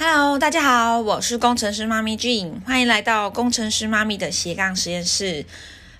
Hello，大家好，我是工程师妈咪 Jean，欢迎来到工程师妈咪的斜杠实验室。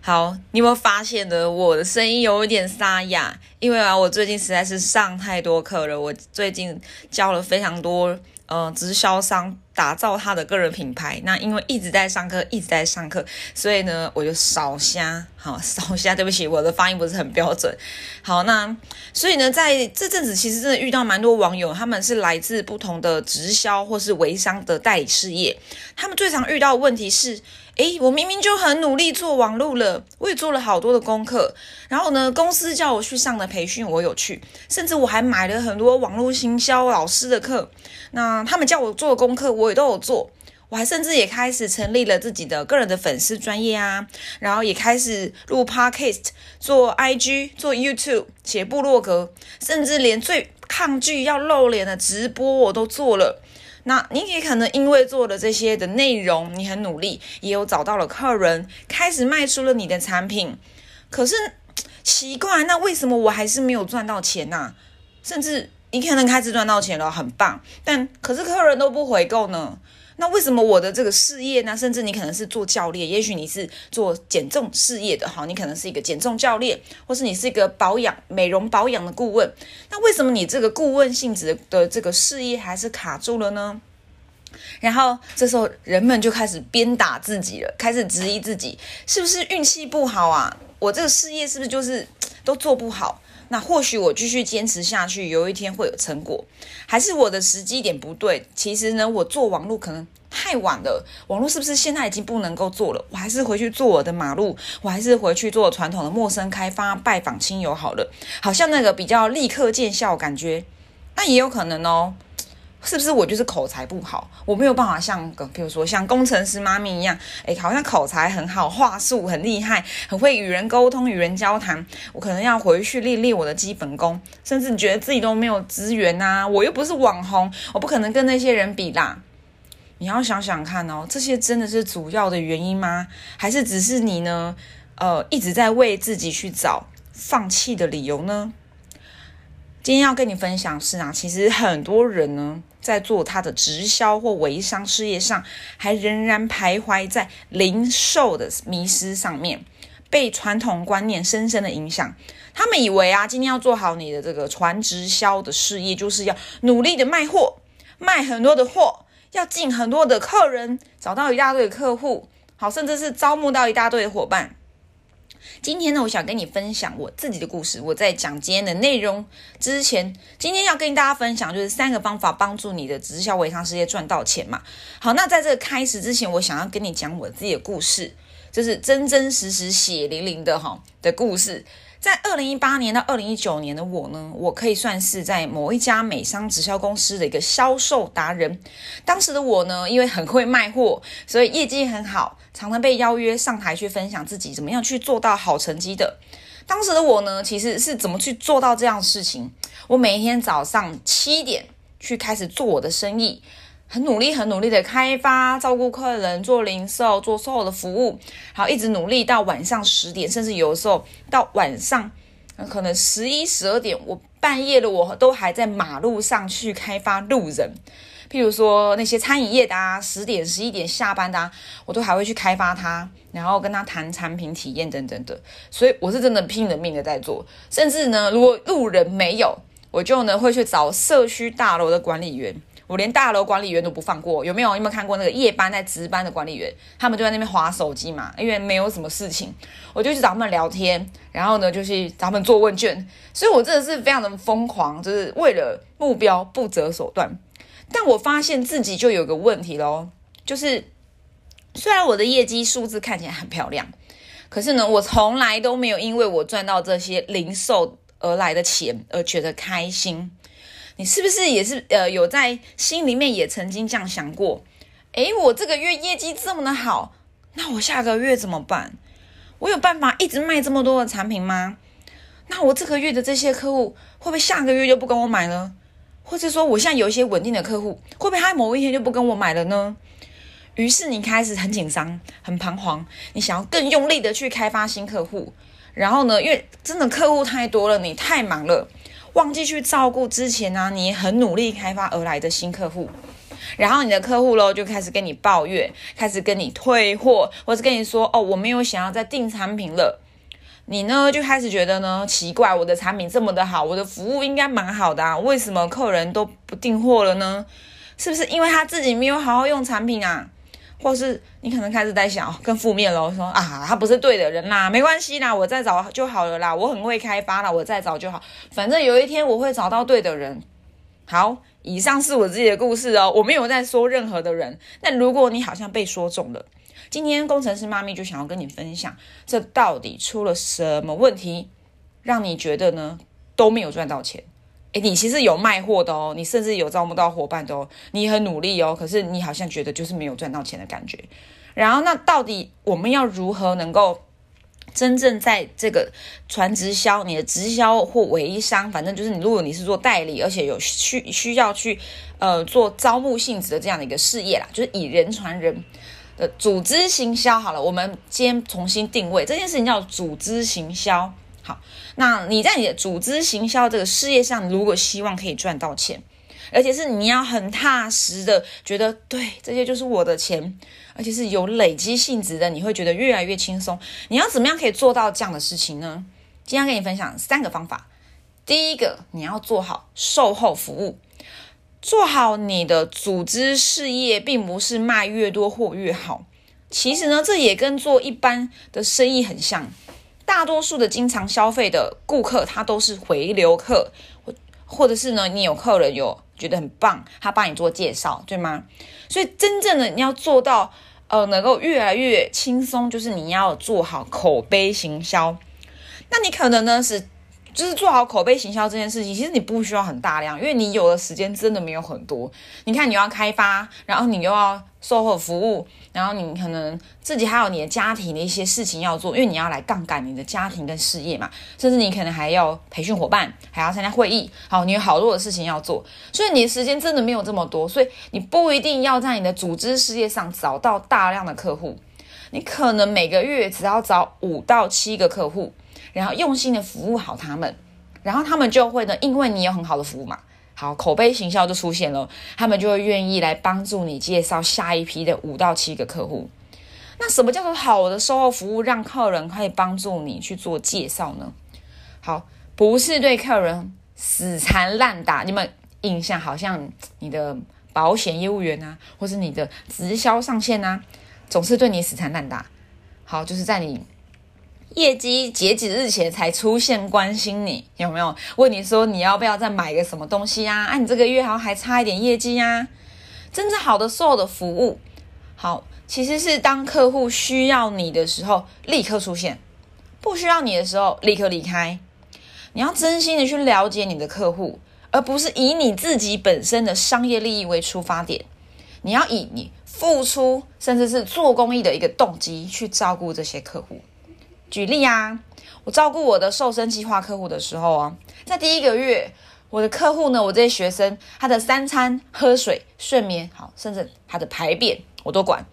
好，你有没有发现呢？我的声音有一点沙哑，因为啊，我最近实在是上太多课了。我最近教了非常多呃直销商。打造他的个人品牌，那因为一直在上课，一直在上课，所以呢，我就少瞎，好 少瞎，对不起，我的发音不是很标准。好，那所以呢，在这阵子其实真的遇到蛮多网友，他们是来自不同的直销或是微商的代理事业，他们最常遇到的问题是，诶，我明明就很努力做网络了，我也做了好多的功课，然后呢，公司叫我去上的培训我有去，甚至我还买了很多网络行销老师的课，那他们叫我做的功课我。也都有做，我还甚至也开始成立了自己的个人的粉丝专业啊，然后也开始录 podcast、做 IG、做 YouTube、写部落格，甚至连最抗拒要露脸的直播我都做了。那你也可能因为做了这些的内容，你很努力，也有找到了客人，开始卖出了你的产品。可是奇怪，那为什么我还是没有赚到钱呢？甚至。你可能开始赚到钱了，很棒，但可是客人都不回购呢？那为什么我的这个事业呢？甚至你可能是做教练，也许你是做减重事业的，哈，你可能是一个减重教练，或是你是一个保养美容保养的顾问。那为什么你这个顾问性质的这个事业还是卡住了呢？然后这时候人们就开始鞭打自己了，开始质疑自己是不是运气不好啊？我这个事业是不是就是都做不好？那或许我继续坚持下去，有一天会有成果，还是我的时机点不对？其实呢，我做网络可能太晚了，网络是不是现在已经不能够做了？我还是回去做我的马路，我还是回去做传统的陌生开发、拜访亲友好了，好像那个比较立刻见效感觉，那也有可能哦。是不是我就是口才不好？我没有办法像，比如说像工程师妈咪一样，哎，好像口才很好，话术很厉害，很会与人沟通、与人交谈。我可能要回去练练我的基本功，甚至你觉得自己都没有资源呐，我又不是网红，我不可能跟那些人比啦。你要想想看哦，这些真的是主要的原因吗？还是只是你呢？呃，一直在为自己去找放弃的理由呢？今天要跟你分享是啊，其实很多人呢。在做他的直销或微商事业上，还仍然徘徊在零售的。迷失上面，被传统观念深深的。影响。他们以为啊，今天要做好你的。这个传直销的。事业，就是要努力的。卖货，卖很多的。货，要进很多的。客人，找到一大堆的。客户，好，甚至是招募到一大堆的。伙伴。今天呢，我想跟你分享我自己的故事。我在讲今天的内容之前，今天要跟大家分享就是三个方法帮助你的直销微商事业赚到钱嘛。好，那在这个开始之前，我想要跟你讲我自己的故事，就是真真实实血淋淋的哈的故事。在二零一八年到二零一九年的我呢，我可以算是在某一家美商直销公司的一个销售达人。当时的我呢，因为很会卖货，所以业绩很好，常常被邀约上台去分享自己怎么样去做到好成绩的。当时的我呢，其实是怎么去做到这样的事情？我每一天早上七点去开始做我的生意。很努力，很努力的开发、照顾客人、做零售、做所有的服务，然后一直努力到晚上十点，甚至有的时候到晚上可能十一、十二点，我半夜的，我都还在马路上去开发路人。譬如说那些餐饮业的啊，十点、十一点下班的啊，我都还会去开发他，然后跟他谈产品体验等等的。所以我是真的拼了命的在做，甚至呢，如果路人没有，我就呢会去找社区大楼的管理员。我连大楼管理员都不放过，有没有？有没有看过那个夜班在值班的管理员？他们就在那边划手机嘛，因为没有什么事情，我就去找他们聊天，然后呢，就去找他们做问卷。所以我真的是非常的疯狂，就是为了目标不择手段。但我发现自己就有个问题喽，就是虽然我的业绩数字看起来很漂亮，可是呢，我从来都没有因为我赚到这些零售而来的钱而觉得开心。你是不是也是呃有在心里面也曾经这样想过？诶，我这个月业绩这么的好，那我下个月怎么办？我有办法一直卖这么多的产品吗？那我这个月的这些客户会不会下个月就不跟我买了？或者说我现在有一些稳定的客户，会不会他某一天就不跟我买了呢？于是你开始很紧张、很彷徨，你想要更用力的去开发新客户，然后呢，因为真的客户太多了，你太忙了。忘记去照顾之前呢，你很努力开发而来的新客户，然后你的客户喽就开始跟你抱怨，开始跟你退货，或是跟你说哦，我没有想要再订产品了。你呢就开始觉得呢奇怪，我的产品这么的好，我的服务应该蛮好的啊，为什么客人都不订货了呢？是不是因为他自己没有好好用产品啊？或是你可能开始在想更负面喽，说啊他不是对的人啦，没关系啦，我再找就好了啦，我很会开发啦，我再找就好，反正有一天我会找到对的人。好，以上是我自己的故事哦，我没有在说任何的人。那如果你好像被说中了，今天工程师妈咪就想要跟你分享，这到底出了什么问题，让你觉得呢都没有赚到钱？诶，你其实有卖货的哦，你甚至有招募到伙伴的哦，你很努力哦，可是你好像觉得就是没有赚到钱的感觉。然后，那到底我们要如何能够？真正在这个传直销，你的直销或微商，反正就是你，如果你是做代理，而且有需需要去呃做招募性质的这样的一个事业啦，就是以人传人的组织行销。好了，我们今天重新定位这件事情叫组织行销。好，那你在你的组织行销这个事业上，如果希望可以赚到钱。而且是你要很踏实的觉得，对，这些就是我的钱，而且是有累积性质的，你会觉得越来越轻松。你要怎么样可以做到这样的事情呢？今天跟你分享三个方法。第一个，你要做好售后服务，做好你的组织事业，并不是卖越多货越好。其实呢，这也跟做一般的生意很像。大多数的经常消费的顾客，他都是回流客，或者是呢，你有客人有。觉得很棒，他帮你做介绍，对吗？所以真正的你要做到，呃，能够越来越轻松，就是你要做好口碑行销。那你可能呢是。就是做好口碑行销这件事情，其实你不需要很大量，因为你有的时间真的没有很多。你看，你要开发，然后你又要售后服务，然后你可能自己还有你的家庭的一些事情要做，因为你要来杠杆你的家庭跟事业嘛，甚至你可能还要培训伙伴，还要参加会议，好，你有好多的事情要做，所以你的时间真的没有这么多，所以你不一定要在你的组织事业上找到大量的客户，你可能每个月只要找五到七个客户。然后用心的服务好他们，然后他们就会呢，因为你有很好的服务嘛，好口碑行销就出现了，他们就会愿意来帮助你介绍下一批的五到七个客户。那什么叫做好的售后服务，让客人可以帮助你去做介绍呢？好，不是对客人死缠烂打。你们印象好像你的保险业务员啊，或是你的直销上线啊，总是对你死缠烂打。好，就是在你。业绩截止日前才出现关心你有没有？问你说你要不要再买个什么东西呀？啊，你这个月好像还差一点业绩呀。真正好的售后的服务，好其实是当客户需要你的时候立刻出现，不需要你的时候立刻离开。你要真心的去了解你的客户，而不是以你自己本身的商业利益为出发点。你要以你付出甚至是做公益的一个动机去照顾这些客户。举例啊，我照顾我的瘦身计划客户的时候啊，在第一个月，我的客户呢，我这些学生，他的三餐、喝水、睡眠，好，甚至他的排便，我都管，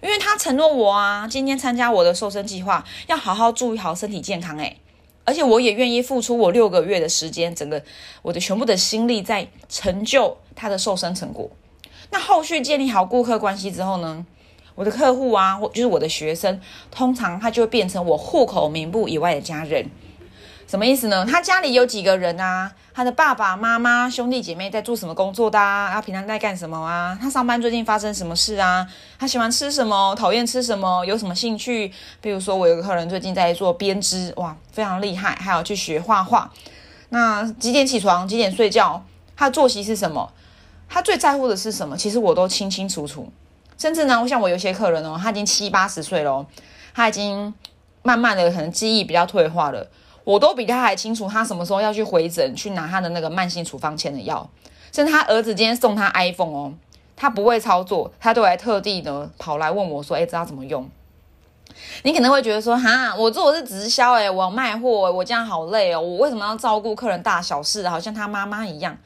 因为他承诺我啊，今天参加我的瘦身计划，要好好注意好身体健康，诶，而且我也愿意付出我六个月的时间，整个我的全部的心力在成就他的瘦身成果。那后续建立好顾客关系之后呢？我的客户啊，或就是我的学生，通常他就会变成我户口名簿以外的家人。什么意思呢？他家里有几个人啊？他的爸爸妈妈、兄弟姐妹在做什么工作的啊？他平常在干什么啊？他上班最近发生什么事啊？他喜欢吃什么？讨厌吃什么？有什么兴趣？比如说，我有个客人最近在做编织，哇，非常厉害，还有去学画画。那几点起床？几点睡觉？他的作息是什么？他最在乎的是什么？其实我都清清楚楚。甚至呢，我像我有些客人哦，他已经七八十岁了，他已经慢慢的可能记忆比较退化了，我都比他还清楚他什么时候要去回诊去拿他的那个慢性处方签的药。甚至他儿子今天送他 iPhone 哦，他不会操作，他都还特地呢跑来问我说：“哎，知道怎么用？”你可能会觉得说：“哈，我做的是直销，哎，我要卖货，我这样好累哦，我为什么要照顾客人大小事，好像他妈妈一样？”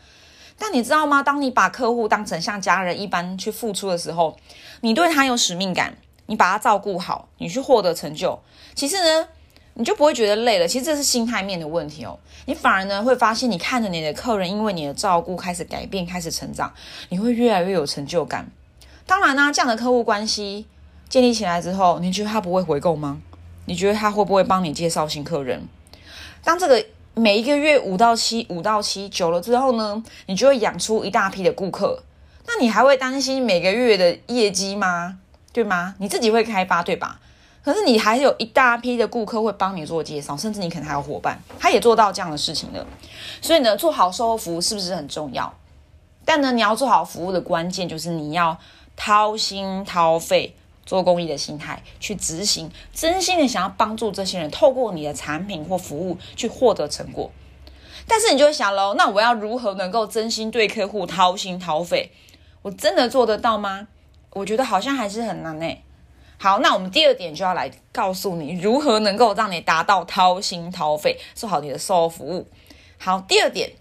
但你知道吗？当你把客户当成像家人一般去付出的时候，你对他有使命感，你把他照顾好，你去获得成就。其实呢，你就不会觉得累了。其实这是心态面的问题哦。你反而呢会发现，你看着你的客人因为你的照顾开始改变，开始成长，你会越来越有成就感。当然呢，这样的客户关系建立起来之后，你觉得他不会回购吗？你觉得他会不会帮你介绍新客人？当这个每一个月五到七五到七久了之后呢，你就会养出一大批的顾客。那你还会担心每个月的业绩吗？对吗？你自己会开发对吧？可是你还有一大批的顾客会帮你做介绍，甚至你可能还有伙伴，他也做到这样的事情了。所以呢，做好售后服务是不是很重要？但呢，你要做好服务的关键就是你要掏心掏肺。做公益的心态去执行，真心的想要帮助这些人，透过你的产品或服务去获得成果。但是你就会想喽，那我要如何能够真心对客户掏心掏肺？我真的做得到吗？我觉得好像还是很难呢。好，那我们第二点就要来告诉你，如何能够让你达到掏心掏肺，做好你的售后服务。好，第二点，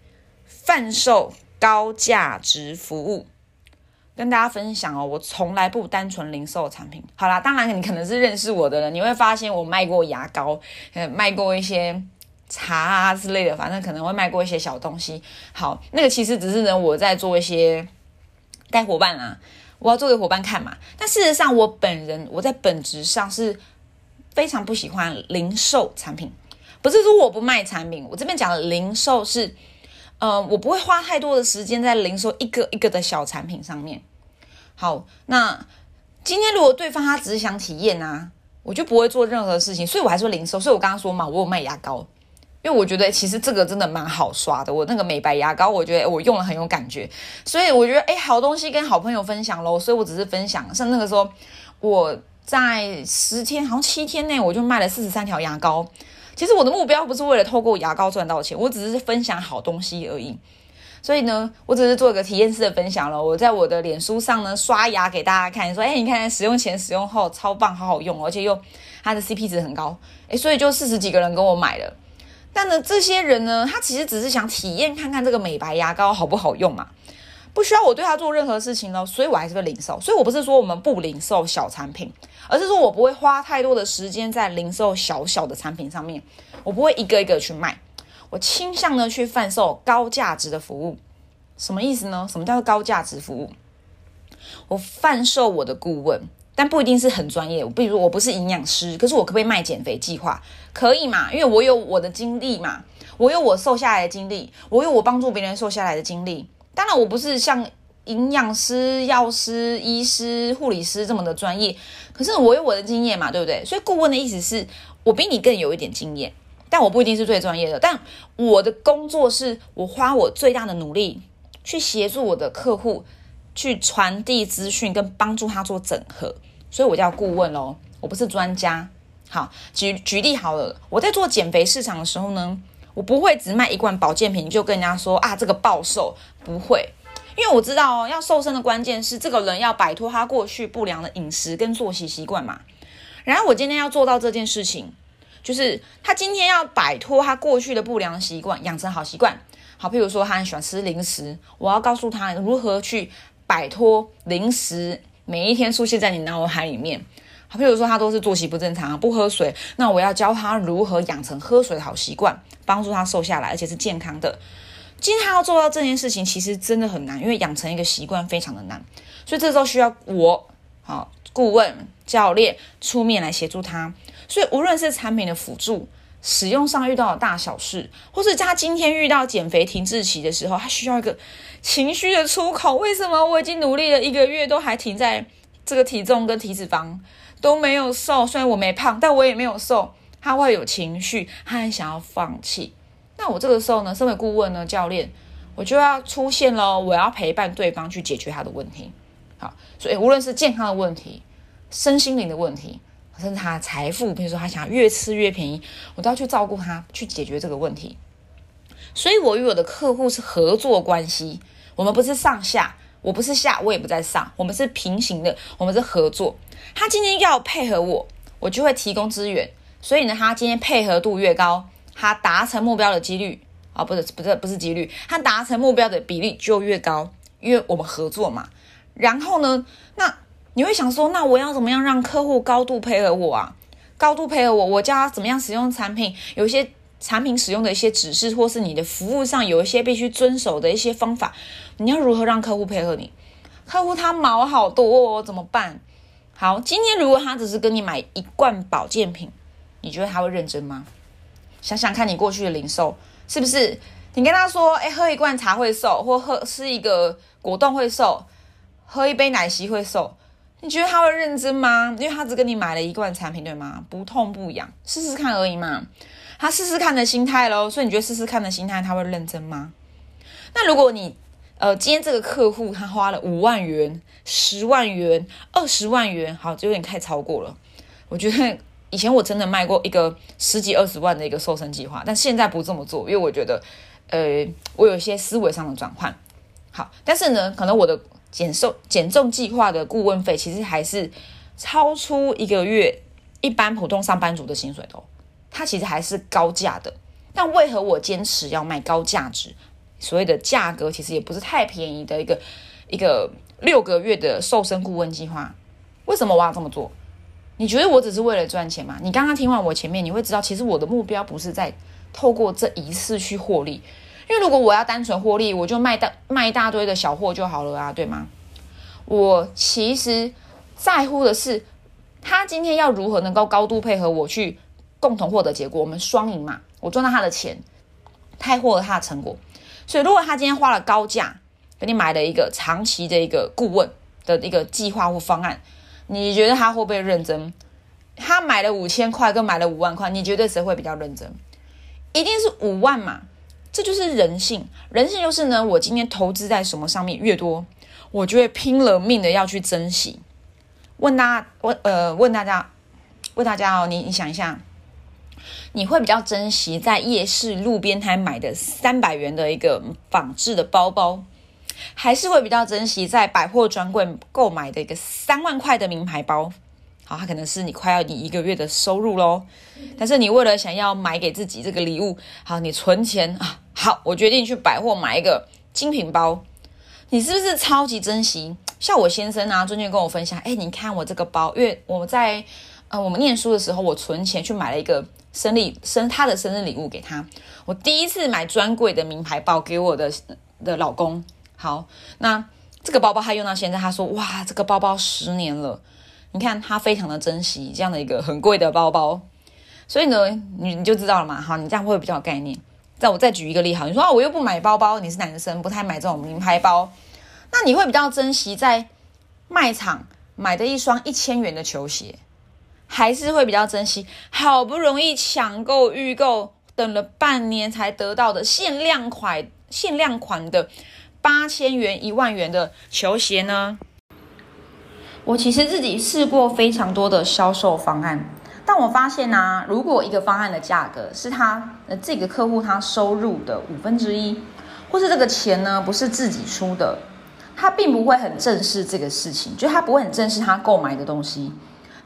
贩售高价值服务。跟大家分享哦，我从来不单纯零售产品。好啦，当然你可能是认识我的人，你会发现我卖过牙膏，呃，卖过一些茶啊之类的，反正可能会卖过一些小东西。好，那个其实只是呢，我在做一些带伙伴啊，我要做给伙伴看嘛。但事实上，我本人我在本质上是非常不喜欢零售产品。不是说我不卖产品，我这边讲的零售是，呃，我不会花太多的时间在零售一个一个的小产品上面。好，那今天如果对方他只是想体验啊，我就不会做任何事情，所以我还是零售。所以我刚刚说嘛，我有卖牙膏，因为我觉得其实这个真的蛮好刷的。我那个美白牙膏，我觉得我用了很有感觉，所以我觉得哎，好东西跟好朋友分享喽。所以我只是分享，像那个时候我在十天，好像七天内我就卖了四十三条牙膏。其实我的目标不是为了透过牙膏赚到钱，我只是分享好东西而已。所以呢，我只是做一个体验式的分享了。我在我的脸书上呢刷牙给大家看，说：“哎，你看使用前、使用后超棒，好好用，而且又它的 CP 值很高。”哎，所以就四十几个人跟我买了。但呢，这些人呢，他其实只是想体验看看这个美白牙膏好不好用嘛，不需要我对他做任何事情喽。所以我还是会零售。所以我不是说我们不零售小产品，而是说我不会花太多的时间在零售小小的产品上面，我不会一个一个去卖。我倾向呢去贩售高价值的服务，什么意思呢？什么叫做高价值服务？我贩售我的顾问，但不一定是很专业。我比如我不是营养师，可是我可不可以卖减肥计划？可以嘛？因为我有我的经历嘛，我有我瘦下来的经历，我有我帮助别人瘦下来的经历。当然，我不是像营养师、药师、医师、护理师这么的专业，可是我有我的经验嘛，对不对？所以顾问的意思是我比你更有一点经验。但我不一定是最专业的，但我的工作是我花我最大的努力去协助我的客户去传递资讯跟帮助他做整合，所以我叫顾问喽，我不是专家。好，举举例好了，我在做减肥市场的时候呢，我不会只卖一罐保健品就跟人家说啊这个暴瘦，不会，因为我知道哦，要瘦身的关键是这个人要摆脱他过去不良的饮食跟作息习惯嘛。然后我今天要做到这件事情。就是他今天要摆脱他过去的不良习惯，养成好习惯。好，譬如说他很喜欢吃零食，我要告诉他如何去摆脱零食每一天出现在你脑海里面。好，譬如说他都是作息不正常，不喝水，那我要教他如何养成喝水的好习惯，帮助他瘦下来，而且是健康的。今天他要做到这件事情，其实真的很难，因为养成一个习惯非常的难，所以这时候需要我，好顾问教练出面来协助他。所以，无论是产品的辅助、使用上遇到的大小事，或是他今天遇到减肥停滞期的时候，他需要一个情绪的出口。为什么我已经努力了一个月，都还停在这个体重跟体脂肪都没有瘦？虽然我没胖，但我也没有瘦。他会有情绪，他很想要放弃。那我这个时候呢，身为顾问呢，教练，我就要出现喽。我要陪伴对方去解决他的问题。好，所以无论是健康的问题、身心灵的问题。甚至他财富，比如说他想越吃越便宜，我都要去照顾他，去解决这个问题。所以，我与我的客户是合作关系，我们不是上下，我不是下，我也不在上，我们是平行的，我们是合作。他今天要配合我，我就会提供资源。所以呢，他今天配合度越高，他达成目标的几率啊，不是不是不是几率，他达成目标的比例就越高，因为我们合作嘛。然后呢，那。你会想说，那我要怎么样让客户高度配合我啊？高度配合我，我教他怎么样使用产品，有一些产品使用的一些指示，或是你的服务上有一些必须遵守的一些方法，你要如何让客户配合你？客户他毛好多哦，怎么办？好，今天如果他只是跟你买一罐保健品，你觉得他会认真吗？想想看你过去的零售是不是？你跟他说，哎，喝一罐茶会瘦，或喝吃一个果冻会瘦，喝一杯奶昔会瘦，你觉得他会认真吗？因为他只跟你买了一罐产品，对吗？不痛不痒，试试看而已嘛。他试试看的心态喽，所以你觉得试试看的心态他会认真吗？那如果你呃今天这个客户他花了五万元、十万元、二十万元，好，就有点太超过了。我觉得。以前我真的卖过一个十几二十万的一个瘦身计划，但现在不这么做，因为我觉得，呃，我有一些思维上的转换。好，但是呢，可能我的减瘦减重计划的顾问费其实还是超出一个月一般普通上班族的薪水的，它其实还是高价的。但为何我坚持要卖高价值？所谓的价格其实也不是太便宜的一个一个六个月的瘦身顾问计划，为什么我要这么做？你觉得我只是为了赚钱吗？你刚刚听完我前面，你会知道，其实我的目标不是在透过这一次去获利，因为如果我要单纯获利，我就卖大卖一大堆的小货就好了啊，对吗？我其实在乎的是，他今天要如何能够高度配合我去共同获得结果，我们双赢嘛。我赚到他的钱，他获得他的成果。所以，如果他今天花了高价给你买了一个长期的一个顾问的一个计划或方案。你觉得他会不会认真？他买了五千块跟买了五万块，你觉得谁会比较认真？一定是五万嘛，这就是人性。人性就是呢，我今天投资在什么上面越多，我就会拼了命的要去珍惜。问大家，问呃，问大家，问大家哦，你你想一下，你会比较珍惜在夜市路边摊买的三百元的一个仿制的包包？还是会比较珍惜在百货专柜购买的一个三万块的名牌包，好，它可能是你快要你一个月的收入喽。但是你为了想要买给自己这个礼物，好，你存钱啊，好，我决定去百货买一个精品包。你是不是超级珍惜？像我先生啊，最近跟我分享，哎，你看我这个包，因为我在呃我们念书的时候，我存钱去买了一个生日生他的生日礼物给他。我第一次买专柜的名牌包给我的的老公。好，那这个包包他用到现在，他说哇，这个包包十年了，你看他非常的珍惜这样的一个很贵的包包，所以呢，你你就知道了嘛，好，你这样会比较有概念。再我再举一个例，好，你说啊，我又不买包包，你是男生，不太买这种名牌包，那你会比较珍惜在卖场买的一双一千元的球鞋，还是会比较珍惜好不容易抢购预购，等了半年才得到的限量款限量款的？八千元、一万元的球鞋呢？我其实自己试过非常多的销售方案，但我发现呢，如果一个方案的价格是他呃这个客户他收入的五分之一，或是这个钱呢不是自己出的，他并不会很正视这个事情，就他不会很正视他购买的东西。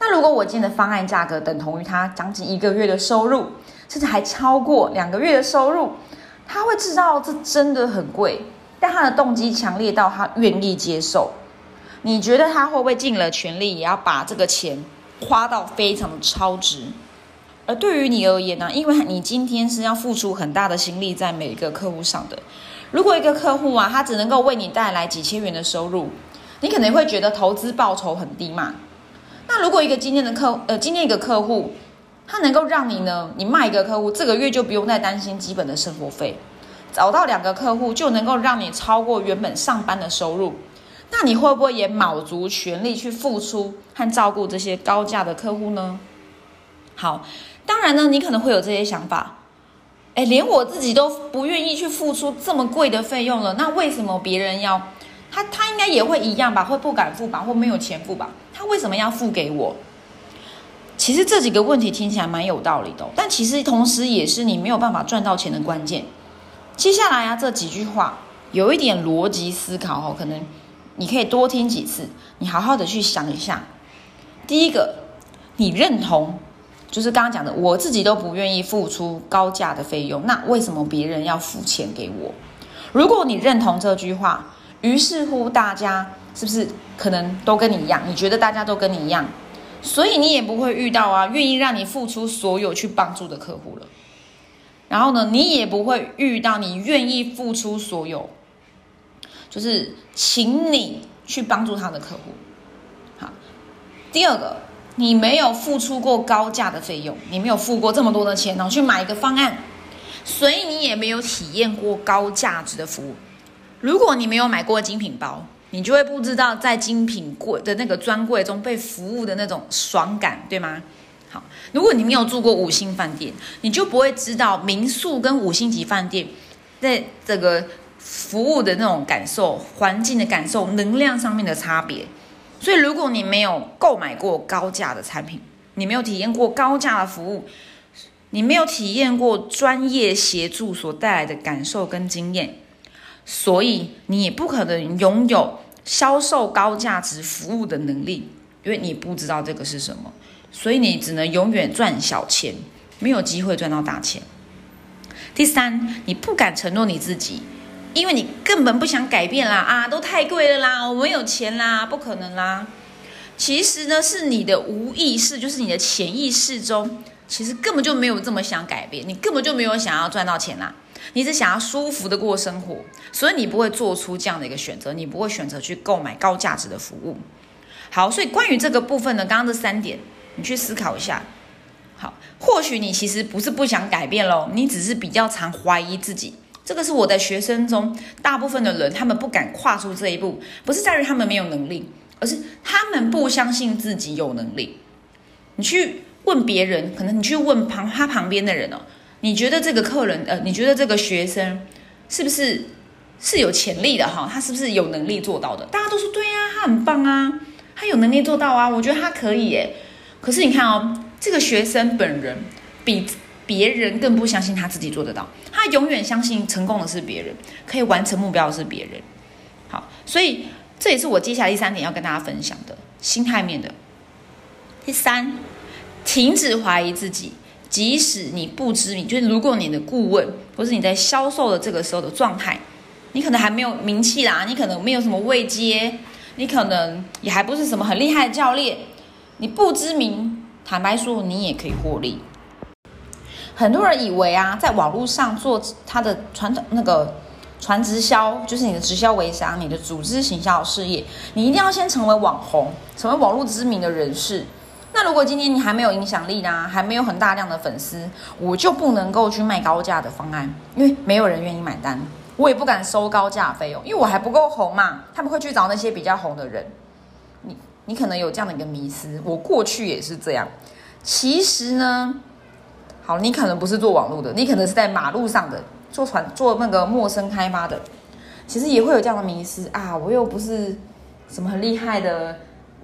那如果我今天的方案价格等同于他将近一个月的收入，甚至还超过两个月的收入，他会知道这真的很贵。但他的动机强烈到他愿意接受，你觉得他会不会尽了全力也要把这个钱花到非常的超值？而对于你而言呢？因为你今天是要付出很大的心力在每一个客户上的。如果一个客户啊，他只能够为你带来几千元的收入，你可能会觉得投资报酬很低嘛？那如果一个今天的客呃，今天一个客户，他能够让你呢，你卖一个客户，这个月就不用再担心基本的生活费。找到两个客户就能够让你超过原本上班的收入，那你会不会也卯足全力去付出和照顾这些高价的客户呢？好，当然呢，你可能会有这些想法，哎，连我自己都不愿意去付出这么贵的费用了，那为什么别人要他？他应该也会一样吧？会不敢付吧？或没有钱付吧？他为什么要付给我？其实这几个问题听起来蛮有道理的，但其实同时也是你没有办法赚到钱的关键。接下来啊，这几句话有一点逻辑思考哦，可能你可以多听几次，你好好的去想一下。第一个，你认同，就是刚刚讲的，我自己都不愿意付出高价的费用，那为什么别人要付钱给我？如果你认同这句话，于是乎大家是不是可能都跟你一样？你觉得大家都跟你一样，所以你也不会遇到啊愿意让你付出所有去帮助的客户了。然后呢，你也不会遇到你愿意付出所有，就是请你去帮助他的客户。好，第二个，你没有付出过高价的费用，你没有付过这么多的钱，然后去买一个方案，所以你也没有体验过高价值的服务。如果你没有买过精品包，你就会不知道在精品柜的那个专柜中被服务的那种爽感，对吗？好，如果你没有住过五星饭店，你就不会知道民宿跟五星级饭店在这个服务的那种感受、环境的感受、能量上面的差别。所以，如果你没有购买过高价的产品，你没有体验过高价的服务，你没有体验过专业协助所带来的感受跟经验，所以你也不可能拥有销售高价值服务的能力，因为你不知道这个是什么。所以你只能永远赚小钱，没有机会赚到大钱。第三，你不敢承诺你自己，因为你根本不想改变啦啊，都太贵了啦，我没有钱啦，不可能啦。其实呢，是你的无意识，就是你的潜意识中，其实根本就没有这么想改变，你根本就没有想要赚到钱啦，你只想要舒服的过生活，所以你不会做出这样的一个选择，你不会选择去购买高价值的服务。好，所以关于这个部分呢，刚刚这三点。你去思考一下，好，或许你其实不是不想改变喽，你只是比较常怀疑自己。这个是我的学生中大部分的人，他们不敢跨出这一步，不是在于他们没有能力，而是他们不相信自己有能力。你去问别人，可能你去问旁他旁边的人哦，你觉得这个客人，呃，你觉得这个学生是不是是有潜力的哈？他是不是有能力做到的？大家都说对呀，他很棒啊，他有能力做到啊，我觉得他可以耶。可是你看哦，这个学生本人比别人更不相信他自己做得到，他永远相信成功的是别人，可以完成目标的是别人。好，所以这也是我接下来第三点要跟大家分享的心态面的。第三，停止怀疑自己，即使你不知名，就是如果你的顾问或是你在销售的这个时候的状态，你可能还没有名气啦，你可能没有什么位阶，你可能也还不是什么很厉害的教练。你不知名，坦白说，你也可以获利。很多人以为啊，在网络上做他的传统那个传直销，就是你的直销微商，你的组织行销事业，你一定要先成为网红，成为网络知名的人士。那如果今天你还没有影响力呢，还没有很大量的粉丝，我就不能够去卖高价的方案，因为没有人愿意买单，我也不敢收高价费用，因为我还不够红嘛。他们会去找那些比较红的人。你。你可能有这样的一个迷思，我过去也是这样。其实呢，好，你可能不是做网络的，你可能是在马路上的做传做那个陌生开发的，其实也会有这样的迷失啊。我又不是什么很厉害的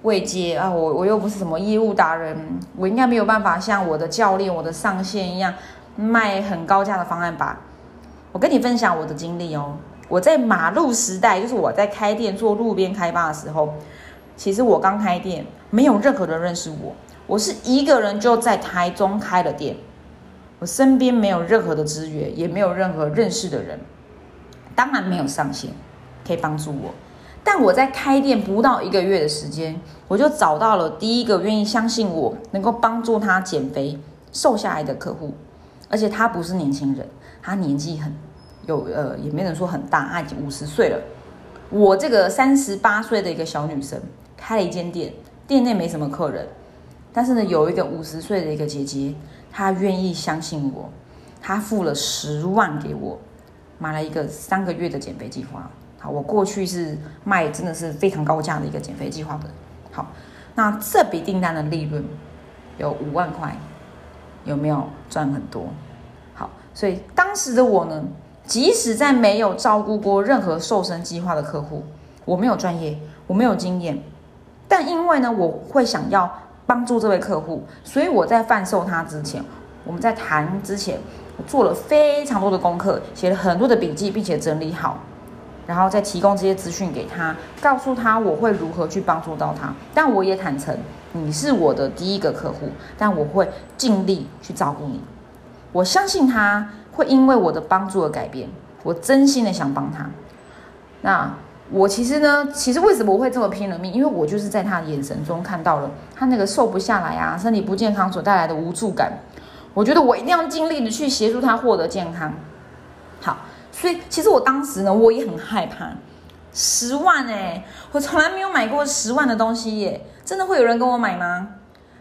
位阶啊，我我又不是什么业务达人，我应该没有办法像我的教练、我的上线一样卖很高价的方案吧？我跟你分享我的经历哦，我在马路时代，就是我在开店做路边开发的时候。其实我刚开店，没有任何人认识我，我是一个人就在台中开了店，我身边没有任何的资源，也没有任何认识的人，当然没有上线可以帮助我。但我在开店不到一个月的时间，我就找到了第一个愿意相信我能够帮助他减肥瘦下来的客户，而且他不是年轻人，他年纪很有呃，也没人说很大，他已经五十岁了。我这个三十八岁的一个小女生。开了一间店，店内没什么客人，但是呢，有一个五十岁的一个姐姐，他愿意相信我，他付了十万给我，买了一个三个月的减肥计划。好，我过去是卖真的是非常高价的一个减肥计划的。好，那这笔订单的利润有五万块，有没有赚很多？好，所以当时的我呢，即使在没有照顾过任何瘦身计划的客户，我没有专业，我没有经验。但因为呢，我会想要帮助这位客户，所以我在贩售他之前，我们在谈之前，我做了非常多的功课，写了很多的笔记，并且整理好，然后再提供这些资讯给他，告诉他我会如何去帮助到他。但我也坦诚，你是我的第一个客户，但我会尽力去照顾你。我相信他会因为我的帮助而改变，我真心的想帮他。那。我其实呢，其实为什么我会这么拼了命？因为我就是在他的眼神中看到了他那个瘦不下来啊，身体不健康所带来的无助感。我觉得我一定要尽力的去协助他获得健康。好，所以其实我当时呢，我也很害怕，十万哎，我从来没有买过十万的东西耶，真的会有人跟我买吗？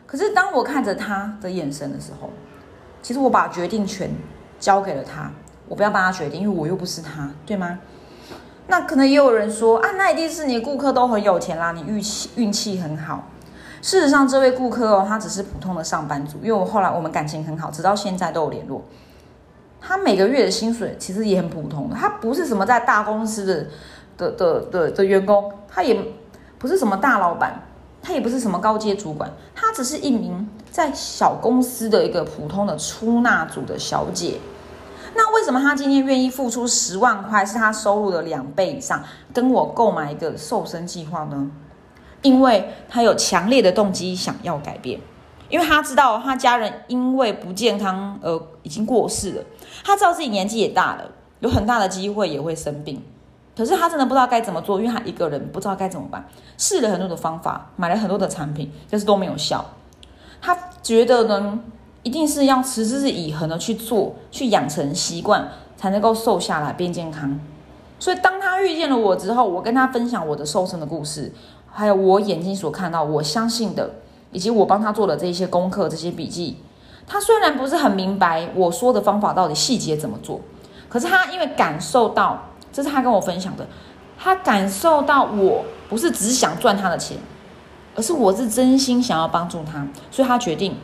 可是当我看着他的眼神的时候，其实我把决定权交给了他，我不要帮他决定，因为我又不是他，对吗？那可能也有人说啊，那一定是你顾客都很有钱啦，你运气运气很好。事实上，这位顾客哦，他只是普通的上班族，因为我后来我们感情很好，直到现在都有联络。他每个月的薪水其实也很普通，他不是什么在大公司的的的的的员工，他也不是什么大老板，他也不是什么高阶主管，他只是一名在小公司的一个普通的出纳组的小姐。那为什么他今天愿意付出十万块，是他收入的两倍以上，跟我购买一个瘦身计划呢？因为他有强烈的动机想要改变，因为他知道他家人因为不健康而已经过世了，他知道自己年纪也大了，有很大的机会也会生病，可是他真的不知道该怎么做，因为他一个人不知道该怎么办，试了很多的方法，买了很多的产品，但是都没有效。他觉得呢？一定是要持之以恒的去做，去养成习惯，才能够瘦下来变健康。所以当他遇见了我之后，我跟他分享我的瘦身的故事，还有我眼睛所看到、我相信的，以及我帮他做的这些功课、这些笔记。他虽然不是很明白我说的方法到底细节怎么做，可是他因为感受到，这是他跟我分享的，他感受到我不是只想赚他的钱，而是我是真心想要帮助他，所以他决定。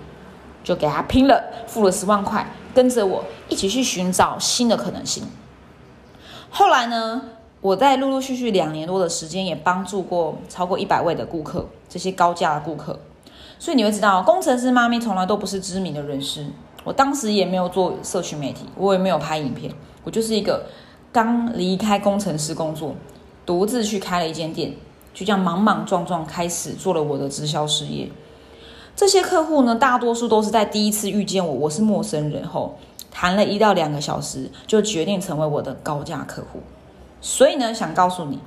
就给他拼了，付了十万块，跟着我一起去寻找新的可能性。后来呢，我在陆陆续续两年多的时间，也帮助过超过一百位的顾客，这些高价的顾客。所以你会知道，工程师妈咪从来都不是知名的人士。我当时也没有做社区媒体，我也没有拍影片，我就是一个刚离开工程师工作，独自去开了一间店，就这样莽莽撞撞开始做了我的直销事业。这些客户呢，大多数都是在第一次遇见我，我是陌生人后，谈了一到两个小时，就决定成为我的高价客户。所以呢，想告诉你，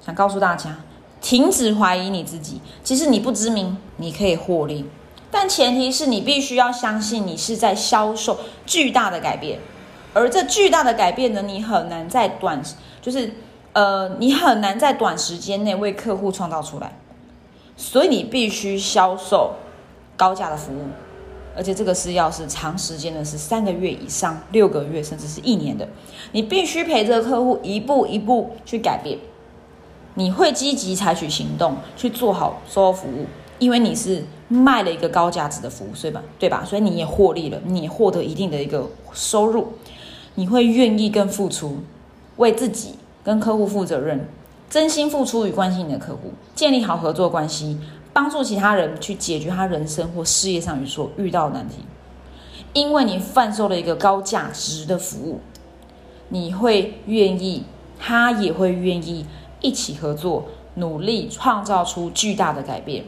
想告诉大家，停止怀疑你自己。其实你不知名，你可以获利，但前提是你必须要相信你是在销售巨大的改变，而这巨大的改变呢，你很难在短，就是呃，你很难在短时间内为客户创造出来，所以你必须销售。高价的服务，而且这个是要是长时间的，是三个月以上、六个月，甚至是一年的。你必须陪着客户一步一步去改变。你会积极采取行动去做好售后服务，因为你是卖了一个高价值的服务，对吧？对吧？所以你也获利了，你也获得一定的一个收入。你会愿意跟付出，为自己跟客户负责任，真心付出与关心你的客户，建立好合作关系。帮助其他人去解决他人生或事业上所遇到的难题，因为你贩售了一个高价值的服务，你会愿意，他也会愿意一起合作，努力创造出巨大的改变。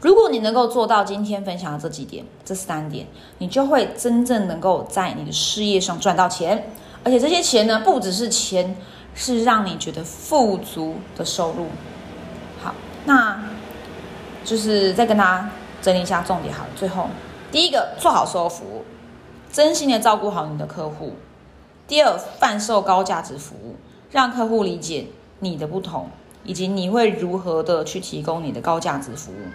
如果你能够做到今天分享的这几点，这三点，你就会真正能够在你的事业上赚到钱，而且这些钱呢，不只是钱，是让你觉得富足的收入。好，那。就是再跟大家整理一下重点，好了，最后第一个做好售后服务，真心的照顾好你的客户；第二，贩售高价值服务，让客户理解你的不同，以及你会如何的去提供你的高价值服务；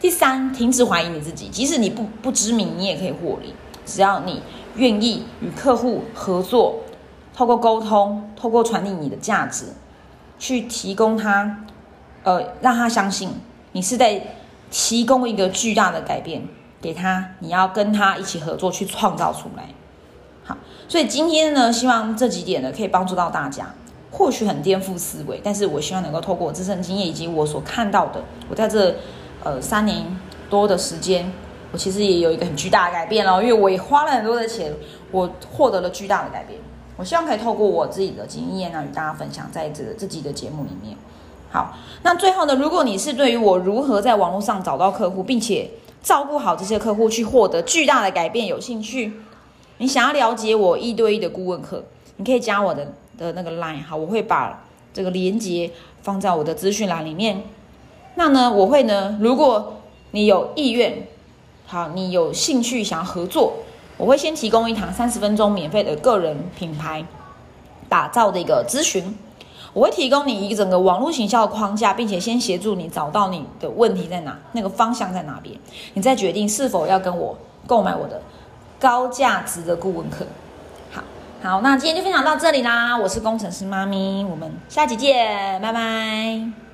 第三，停止怀疑你自己，即使你不不知名，你也可以获利，只要你愿意与客户合作，透过沟通，透过传递你的价值，去提供他，呃，让他相信。你是在提供一个巨大的改变给他，你要跟他一起合作去创造出来。好，所以今天呢，希望这几点呢可以帮助到大家。或许很颠覆思维，但是我希望能够透过我自身经验以及我所看到的，我在这呃三年多的时间，我其实也有一个很巨大的改变哦，因为我也花了很多的钱，我获得了巨大的改变。我希望可以透过我自己的经验呢，与大家分享在这这集的节目里面。好，那最后呢？如果你是对于我如何在网络上找到客户，并且照顾好这些客户，去获得巨大的改变有兴趣，你想要了解我一对一的顾问课，你可以加我的的那个 line，好，我会把这个连接放在我的资讯栏里面。那呢，我会呢，如果你有意愿，好，你有兴趣想要合作，我会先提供一堂三十分钟免费的个人品牌打造的一个咨询。我会提供你一整个网络行销的框架，并且先协助你找到你的问题在哪，那个方向在哪边，你再决定是否要跟我购买我的高价值的顾问课。好，好，那今天就分享到这里啦，我是工程师妈咪，我们下期见，拜拜。